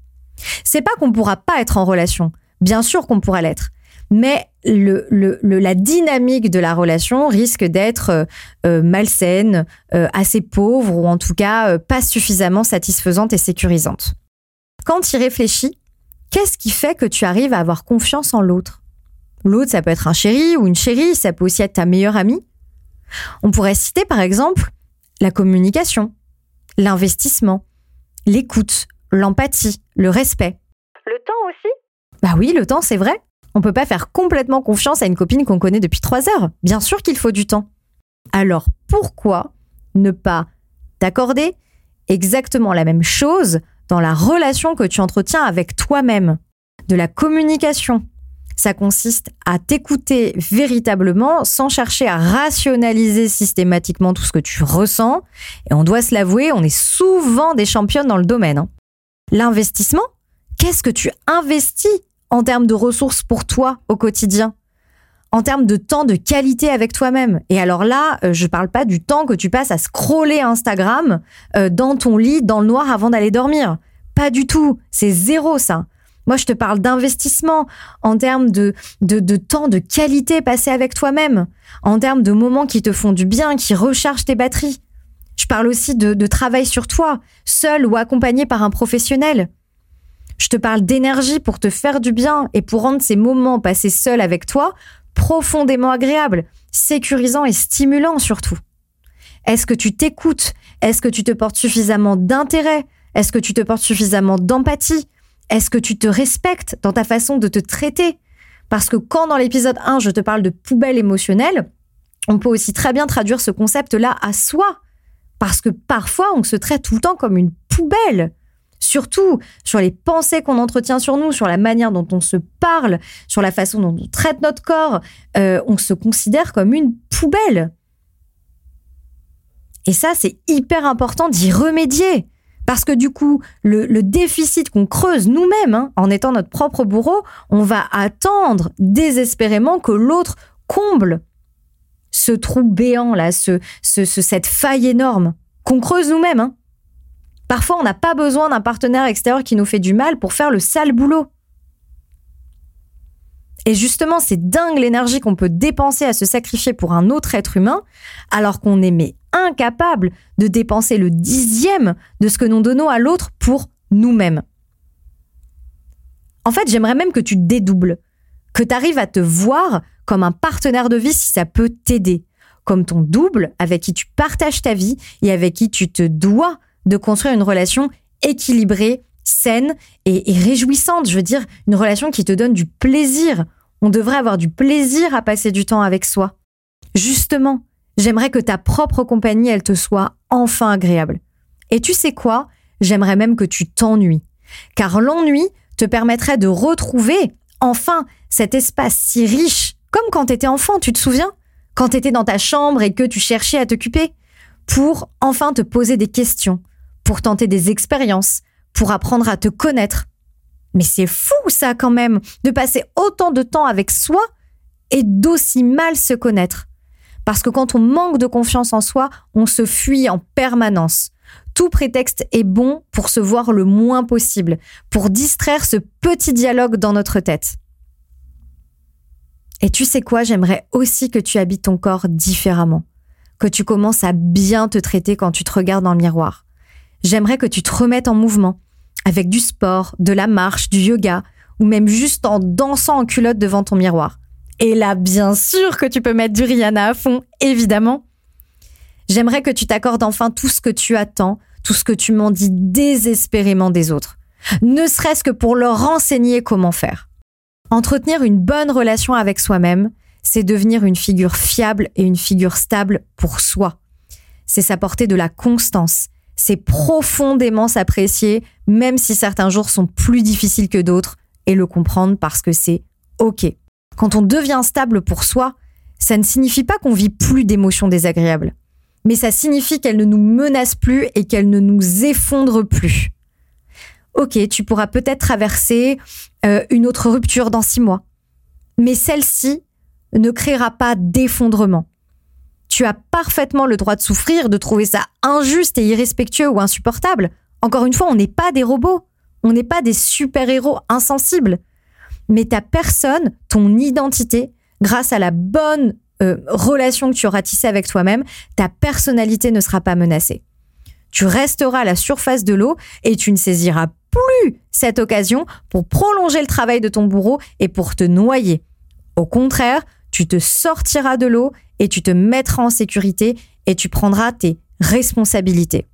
C'est pas qu'on pourra pas être en relation, bien sûr qu'on pourra l'être, mais le, le, le- la dynamique de la relation risque d'être euh, euh, malsaine, euh, assez pauvre ou en tout cas euh, pas suffisamment satisfaisante et sécurisante. Quand tu y réfléchis, qu'est-ce qui fait que tu arrives à avoir confiance en l'autre? L'autre, ça peut être un chéri ou une chérie, ça peut aussi être ta meilleure amie. On pourrait citer par exemple la communication, l'investissement, l'écoute, l'empathie, le respect. Le temps aussi? Bah oui, le temps, c'est vrai. On peut pas faire complètement confiance à une copine qu'on connaît depuis trois heures. Bien sûr qu'il faut du temps. Alors pourquoi ne pas t'accorder exactement la même chose dans la relation que tu entretiens avec toi-même? De la communication. Ça consiste à t'écouter véritablement sans chercher à rationaliser systématiquement tout ce que tu ressens. Et on doit se l'avouer, on est souvent des championnes dans le domaine. hein. L'investissement, qu'est-ce que tu investis en termes de ressources pour toi au quotidien en termes de temps de qualité avec toi-même. Et alors là, euh, je parle pas du temps que tu passes à scroller Instagram euh, dans ton lit, dans le noir avant d'aller dormir. Pas du tout. C'est zéro ça. Moi, je te parle d'investissement en termes de, temps de qualité passé avec toi-même, en termes de moments qui te font du bien, qui rechargent tes batteries. Je parle aussi de travail sur toi, seul ou accompagné par un professionnel. Je te parle d'énergie pour te faire du bien et pour rendre ces moments passés seul avec toi profondément agréables, sécurisants et stimulants surtout. Est-ce que tu t'écoutes? Est-ce que tu te portes suffisamment d'intérêt? Est-ce que tu te portes suffisamment d'empathie? Est-ce que tu te respectes dans ta façon de te traiter? Parce que quand dans l'épisode 1, je te parle de poubelle émotionnelle, on peut aussi très bien traduire ce concept-là à soi. Parce que parfois, on se traite tout le temps comme une poubelle surtout sur les pensées qu'on entretient sur nous, sur la manière dont on se parle, sur la façon dont on traite notre corps, euh, on se considère comme une poubelle. Et ça, c'est hyper important d'y remédier. Parce que du coup, le, déficit qu'on creuse nous-mêmes, hein, en étant notre propre bourreau, on va attendre désespérément que l'autre comble ce trou béant là, ce, cette faille énorme qu'on creuse nous-mêmes. Hein. Parfois, on n'a pas besoin d'un partenaire extérieur qui nous fait du mal pour faire le sale boulot. Et justement, c'est dingue l'énergie qu'on peut dépenser à se sacrifier pour un autre être humain, alors qu'on est incapable de dépenser le dixième de ce que nous donnons à l'autre pour nous-mêmes. En fait, j'aimerais même que tu dédoubles, que tu arrives à te voir comme un partenaire de vie si ça peut t'aider, comme ton double avec qui tu partages ta vie et avec qui tu te dois de construire une relation équilibrée, saine et, réjouissante. Je veux dire, une relation qui te donne du plaisir. On devrait avoir du plaisir à passer du temps avec soi. Justement, j'aimerais que ta propre compagnie, elle te soit enfin agréable. Et tu sais quoi? J'aimerais même que tu t'ennuies. Car l'ennui te permettrait de retrouver enfin cet espace si riche, comme quand tu étais enfant, tu te souviens? Quand tu étais dans ta chambre et que tu cherchais à t'occuper, pour enfin te poser des questions, pour tenter des expériences, pour apprendre à te connaître. Mais c'est fou ça quand même, de passer autant de temps avec soi et d'aussi mal se connaître. Parce que quand on manque de confiance en soi, on se fuit en permanence. Tout prétexte est bon pour se voir le moins possible, pour distraire ce petit dialogue dans notre tête. Et tu sais quoi, j'aimerais aussi que tu habites ton corps différemment, que tu commences à bien te traiter quand tu te regardes dans le miroir, j'aimerais que tu te remettes en mouvement, avec du sport, de la marche, du yoga, ou même juste en dansant en culotte devant ton miroir. Et là, bien sûr que tu peux mettre du Rihanna à fond, évidemment. J'aimerais que tu t'accordes enfin tout ce que tu attends, tout ce que tu m'en dis désespérément des autres. Ne serait-ce que pour leur renseigner comment faire. Entretenir une bonne relation avec soi-même, c'est devenir une figure fiable et une figure stable pour soi. C'est s'apporter de la constance, c'est profondément s'apprécier, même si certains jours sont plus difficiles que d'autres, et le comprendre parce que c'est OK. Quand on devient stable pour soi, ça ne signifie pas qu'on vit plus d'émotions désagréables, mais ça signifie qu'elles ne nous menacent plus et qu'elles ne nous effondrent plus. Ok, tu pourras peut-être traverser euh, une autre rupture dans six mois, mais celle-ci ne créera pas d'effondrement tu as parfaitement le droit de souffrir, de trouver ça injuste et irrespectueux ou insupportable. Encore une fois, on n'est pas des robots, on n'est pas des super-héros insensibles. Mais ta personne, ton identité, grâce à la bonne euh, relation que tu auras tissée avec toi-même, ta personnalité ne sera pas menacée. Tu resteras à la surface de l'eau et tu ne saisiras plus cette occasion pour prolonger le travail de ton bourreau et pour te noyer. Au contraire, tu te sortiras de l'eau et tu te mettras en sécurité et tu prendras tes responsabilités.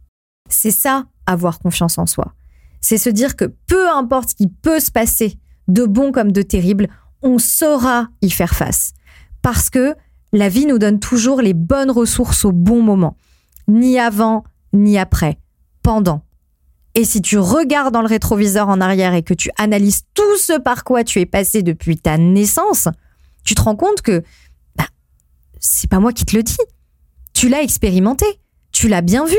C'est ça, avoir confiance en soi. C'est se dire que peu importe ce qui peut se passer, de bon comme de terrible, on saura y faire face. Parce que la vie nous donne toujours les bonnes ressources au bon moment. Ni avant, ni après. Pendant. Et si tu regardes dans le rétroviseur en arrière et que tu analyses tout ce par quoi tu es passé depuis ta naissance, tu te rends compte que bah, c'est pas moi qui te le dis. Tu l'as expérimenté, tu l'as bien vu.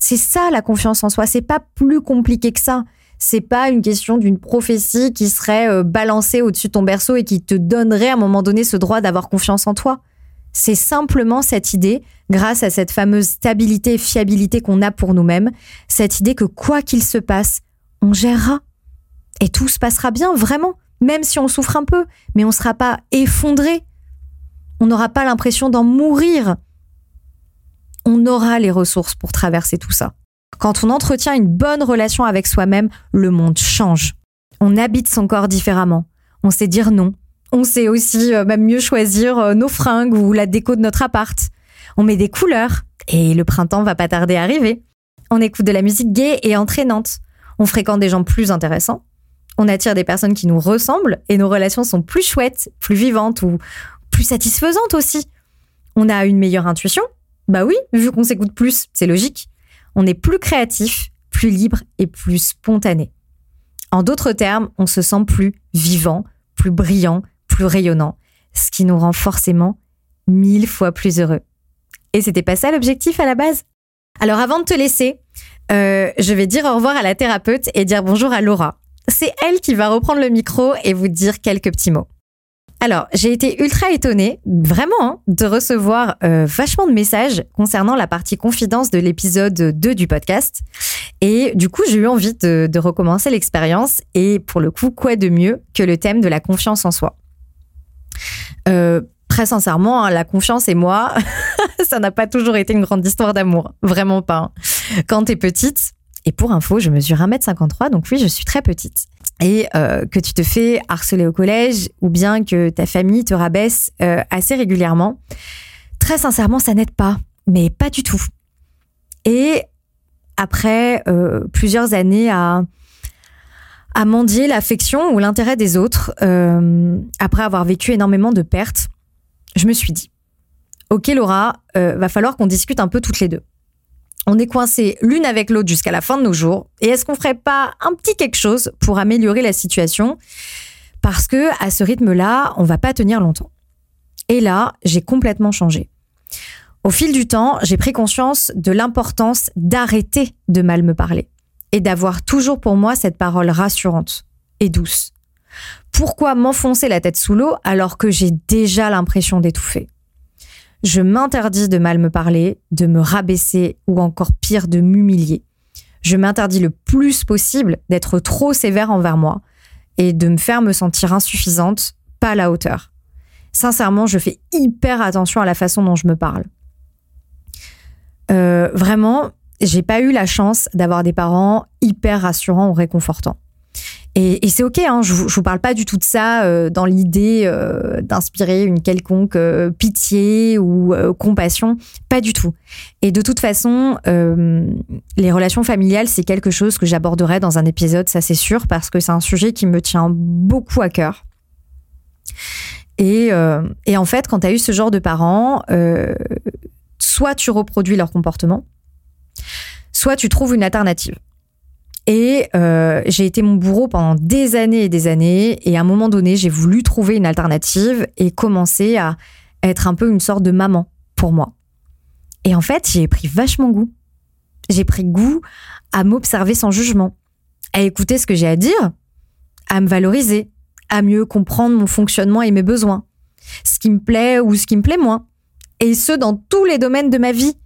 C'est ça la confiance en soi, c'est pas plus compliqué que ça. C'est pas une question d'une prophétie qui serait euh, balancée au-dessus de ton berceau et qui te donnerait à un moment donné ce droit d'avoir confiance en toi. C'est simplement cette idée, grâce à cette fameuse stabilité et fiabilité qu'on a pour nous-mêmes, cette idée que quoi qu'il se passe, on gérera. Et tout se passera bien, vraiment, même si on souffre un peu, mais on ne sera pas effondré. On n'aura pas l'impression d'en mourir. On aura les ressources pour traverser tout ça. Quand on entretient une bonne relation avec soi-même, le monde change. On habite son corps différemment. On sait dire non. On sait aussi euh, même mieux choisir euh, nos fringues ou la déco de notre appart. On met des couleurs et le printemps va pas tarder à arriver. On écoute de la musique gaie et entraînante. On fréquente des gens plus intéressants. On attire des personnes qui nous ressemblent et nos relations sont plus chouettes, plus vivantes ou plus satisfaisantes aussi. On a une meilleure intuition. Bah oui, vu qu'on s'écoute plus, c'est logique. On est plus créatif, plus libre et plus spontané. En d'autres termes, on se sent plus vivant, plus brillant, plus rayonnant, ce qui nous rend forcément mille fois plus heureux. Et c'était pas ça l'objectif à la base? Alors avant de te laisser, euh, je vais dire au revoir à la thérapeute et dire bonjour à Laura. C'est elle qui va reprendre le micro et vous dire quelques petits mots. Alors, j'ai été ultra étonnée, vraiment, hein, de recevoir euh, vachement de messages concernant la partie confidence de l'épisode 2 du podcast. Et du coup, j'ai eu envie de, recommencer l'expérience. Et pour le coup, quoi de mieux que le thème de la confiance en soi? Euh, très sincèrement, hein, la confiance et moi, ça n'a pas toujours été une grande histoire d'amour. Vraiment pas. hein. Quand t'es petite, et pour info, je mesure 1m53, donc oui, je suis très petite. Et euh, que tu te fais harceler au collège, ou bien que ta famille te rabaisse euh, assez régulièrement, très sincèrement, ça n'aide pas. Mais pas du tout. Et après euh, plusieurs années à à mendier l'affection ou l'intérêt des autres, après avoir vécu énormément de pertes, je me suis dit, ok Laura, va falloir qu'on discute un peu toutes les deux. On est coincées l'une avec l'autre jusqu'à la fin de nos jours, et est-ce qu'on ferait pas un petit quelque chose pour améliorer la situation? Parce que à ce rythme-là, on va pas tenir longtemps. Et là, j'ai complètement changé. Au fil du temps, j'ai pris conscience de l'importance d'arrêter de mal me parler et d'avoir toujours pour moi cette parole rassurante et douce. Pourquoi m'enfoncer la tête sous l'eau alors que j'ai déjà l'impression d'étouffer? Je m'interdis de mal me parler, de me rabaisser ou encore pire de m'humilier. Je m'interdis le plus possible d'être trop sévère envers moi et de me faire me sentir insuffisante, pas à la hauteur. Sincèrement, je fais hyper attention à la façon dont je me parle. Euh, vraiment, j'ai pas eu la chance d'avoir des parents hyper rassurants ou réconfortants. Et, c'est ok, hein, je, je vous parle pas du tout de ça euh, dans l'idée euh, d'inspirer une quelconque euh, pitié ou compassion, pas du tout. Et de toute façon, les relations familiales, c'est quelque chose que j'aborderai dans un épisode, ça c'est sûr, parce que c'est un sujet qui me tient beaucoup à cœur. Et, et en fait, quand tu as eu ce genre de parents, soit tu reproduis leur comportement, soit tu trouves une alternative. Et euh, j'ai été mon bourreau pendant des années et des années. Et à un moment donné, j'ai voulu trouver une alternative et commencer à être un peu une sorte de maman pour moi. Et en fait, j'ai pris vachement goût. J'ai pris goût à m'observer sans jugement, à écouter ce que j'ai à dire, à me valoriser, à mieux comprendre mon fonctionnement et mes besoins, ce qui me plaît ou ce qui me plaît moins. Et ce, dans tous les domaines de ma vie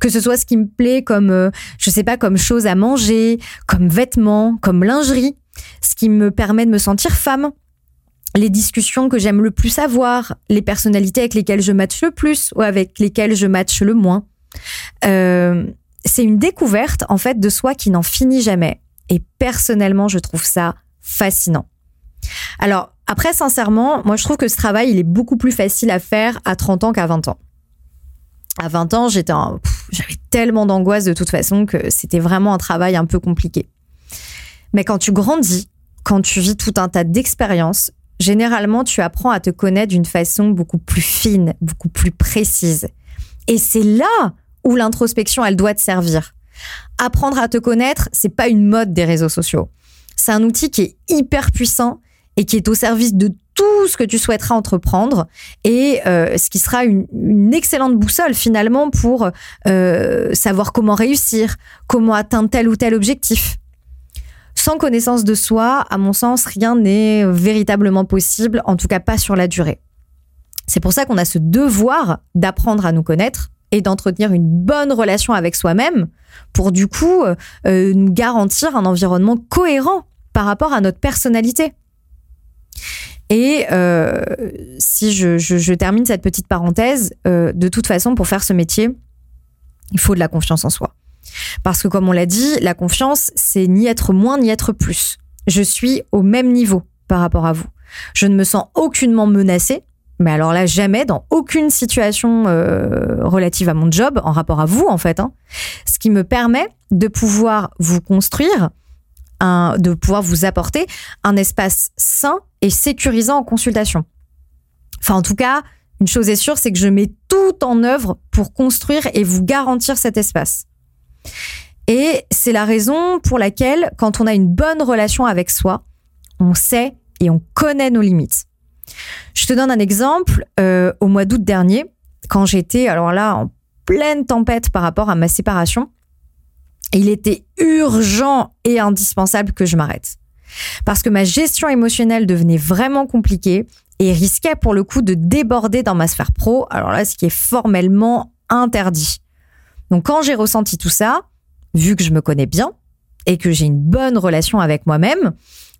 que ce soit ce qui me plaît comme, euh, je sais pas, comme chose à manger, comme vêtements, comme lingerie, ce qui me permet de me sentir femme, les discussions que j'aime le plus avoir, les personnalités avec lesquelles je matche le plus ou avec lesquelles je matche le moins. Euh, c'est une découverte en fait de soi qui n'en finit jamais. Et personnellement, je trouve ça fascinant. Alors après, sincèrement, moi je trouve que ce travail, il est beaucoup plus facile à faire à 30 ans qu'à 20 ans à 20 ans, j'étais j'avais tellement d'angoisse de toute façon que c'était vraiment un travail un peu compliqué. Mais quand tu grandis, quand tu vis tout un tas d'expériences, généralement tu apprends à te connaître d'une façon beaucoup plus fine, beaucoup plus précise. Et c'est là où l'introspection, elle doit te servir. Apprendre à te connaître, c'est pas une mode des réseaux sociaux. C'est un outil qui est hyper puissant et qui est au service de tout ce que tu souhaiteras entreprendre et euh, ce qui sera une, excellente boussole finalement pour euh, savoir comment réussir, comment atteindre tel ou tel objectif. sans connaissance de soi, à mon sens, rien n'est véritablement possible, en tout cas pas sur la durée. C'est pour ça qu'on a ce devoir d'apprendre à nous connaître et d'entretenir une bonne relation avec soi-même pour du coup euh, nous garantir un environnement cohérent par rapport à notre personnalité. Et euh, si je, termine cette petite parenthèse, euh, de toute façon, pour faire ce métier, il faut de la confiance en soi. Parce que comme on l'a dit, la confiance, c'est ni être moins ni être plus. Je suis au même niveau par rapport à vous. Je ne me sens aucunement menacée, mais alors là, jamais, dans aucune situation euh, relative à mon job, en rapport à vous, en fait. Hein. ce qui me permet de pouvoir vous construire, de pouvoir vous apporter un espace sain et sécurisant en consultation. Enfin, en tout cas, une chose est sûre, c'est que je mets tout en œuvre pour construire et vous garantir cet espace. Et c'est la raison pour laquelle, quand on a une bonne relation avec soi, on sait et on connaît nos limites. Je te donne un exemple. Euh, au mois d'août dernier, quand j'étais, alors là, en pleine tempête par rapport à ma séparation, il était urgent et indispensable que je m'arrête. Parce que ma gestion émotionnelle devenait vraiment compliquée et risquait pour le coup de déborder dans ma sphère pro. Alors là, ce qui est formellement interdit. Donc quand j'ai ressenti tout ça, vu que je me connais bien et que j'ai une bonne relation avec moi-même,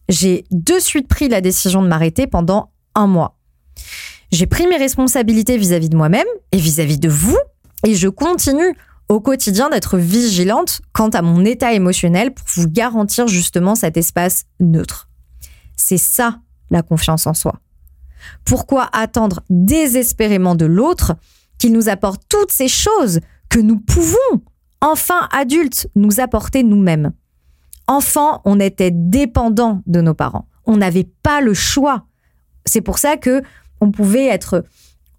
j'ai de suite pris la décision de m'arrêter pendant un mois. J'ai pris mes responsabilités vis-à-vis de moi-même et vis-à-vis de vous et je continue au quotidien d'être vigilante quant à mon état émotionnel pour vous garantir justement cet espace neutre. C'est ça la confiance en soi. Pourquoi attendre désespérément de l'autre qu'il nous apporte toutes ces choses que nous pouvons, enfin adultes, nous apporter nous-mêmes? Enfant, on était dépendant de nos parents. On n'avait pas le choix. C'est pour ça que on pouvait être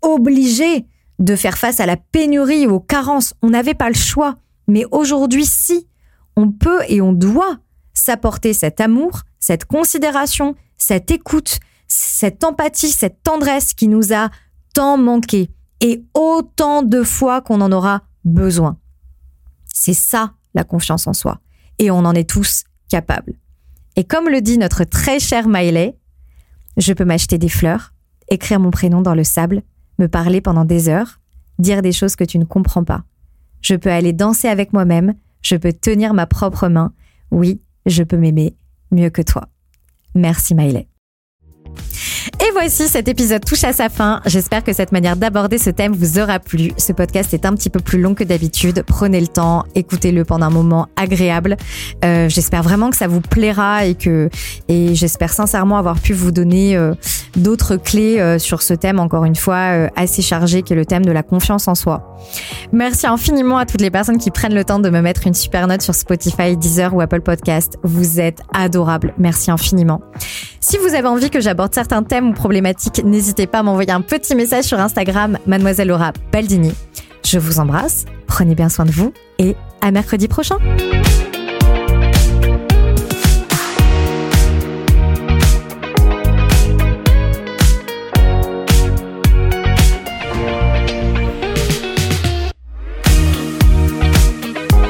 obligé de faire face à la pénurie ou aux carences. On n'avait pas le choix. Mais aujourd'hui, si, on peut et on doit s'apporter cet amour, cette considération, cette écoute, cette empathie, cette tendresse qui nous a tant manqué et autant de fois qu'on en aura besoin. C'est ça la confiance en soi. Et on en est tous capables. Et comme le dit notre très cher Miley, je peux m'acheter des fleurs, écrire mon prénom dans le sable, me parler pendant des heures, dire des choses que tu ne comprends pas. Je peux aller danser avec moi-même, je peux tenir ma propre main. Oui, je peux m'aimer mieux que toi. Merci Miley. Et voici, cet épisode touche à sa fin. J'espère que cette manière d'aborder ce thème vous aura plu. Ce podcast est un petit peu plus long que d'habitude. Prenez le temps, écoutez-le pendant un moment agréable. Euh, j'espère vraiment que ça vous plaira et que et j'espère sincèrement avoir pu vous donner euh, d'autres clés euh, sur ce thème encore une fois assez chargé qui est le thème de la confiance en soi. Merci infiniment à toutes les personnes qui prennent le temps de me mettre une super note sur Spotify, Deezer ou Apple Podcast. Vous êtes adorables. Merci infiniment. Si vous avez envie que j'aborde certains ou problématiques, n'hésitez pas à m'envoyer un petit message sur Instagram, mademoiselle Laura Baldini. Je vous embrasse, prenez bien soin de vous et à mercredi prochain.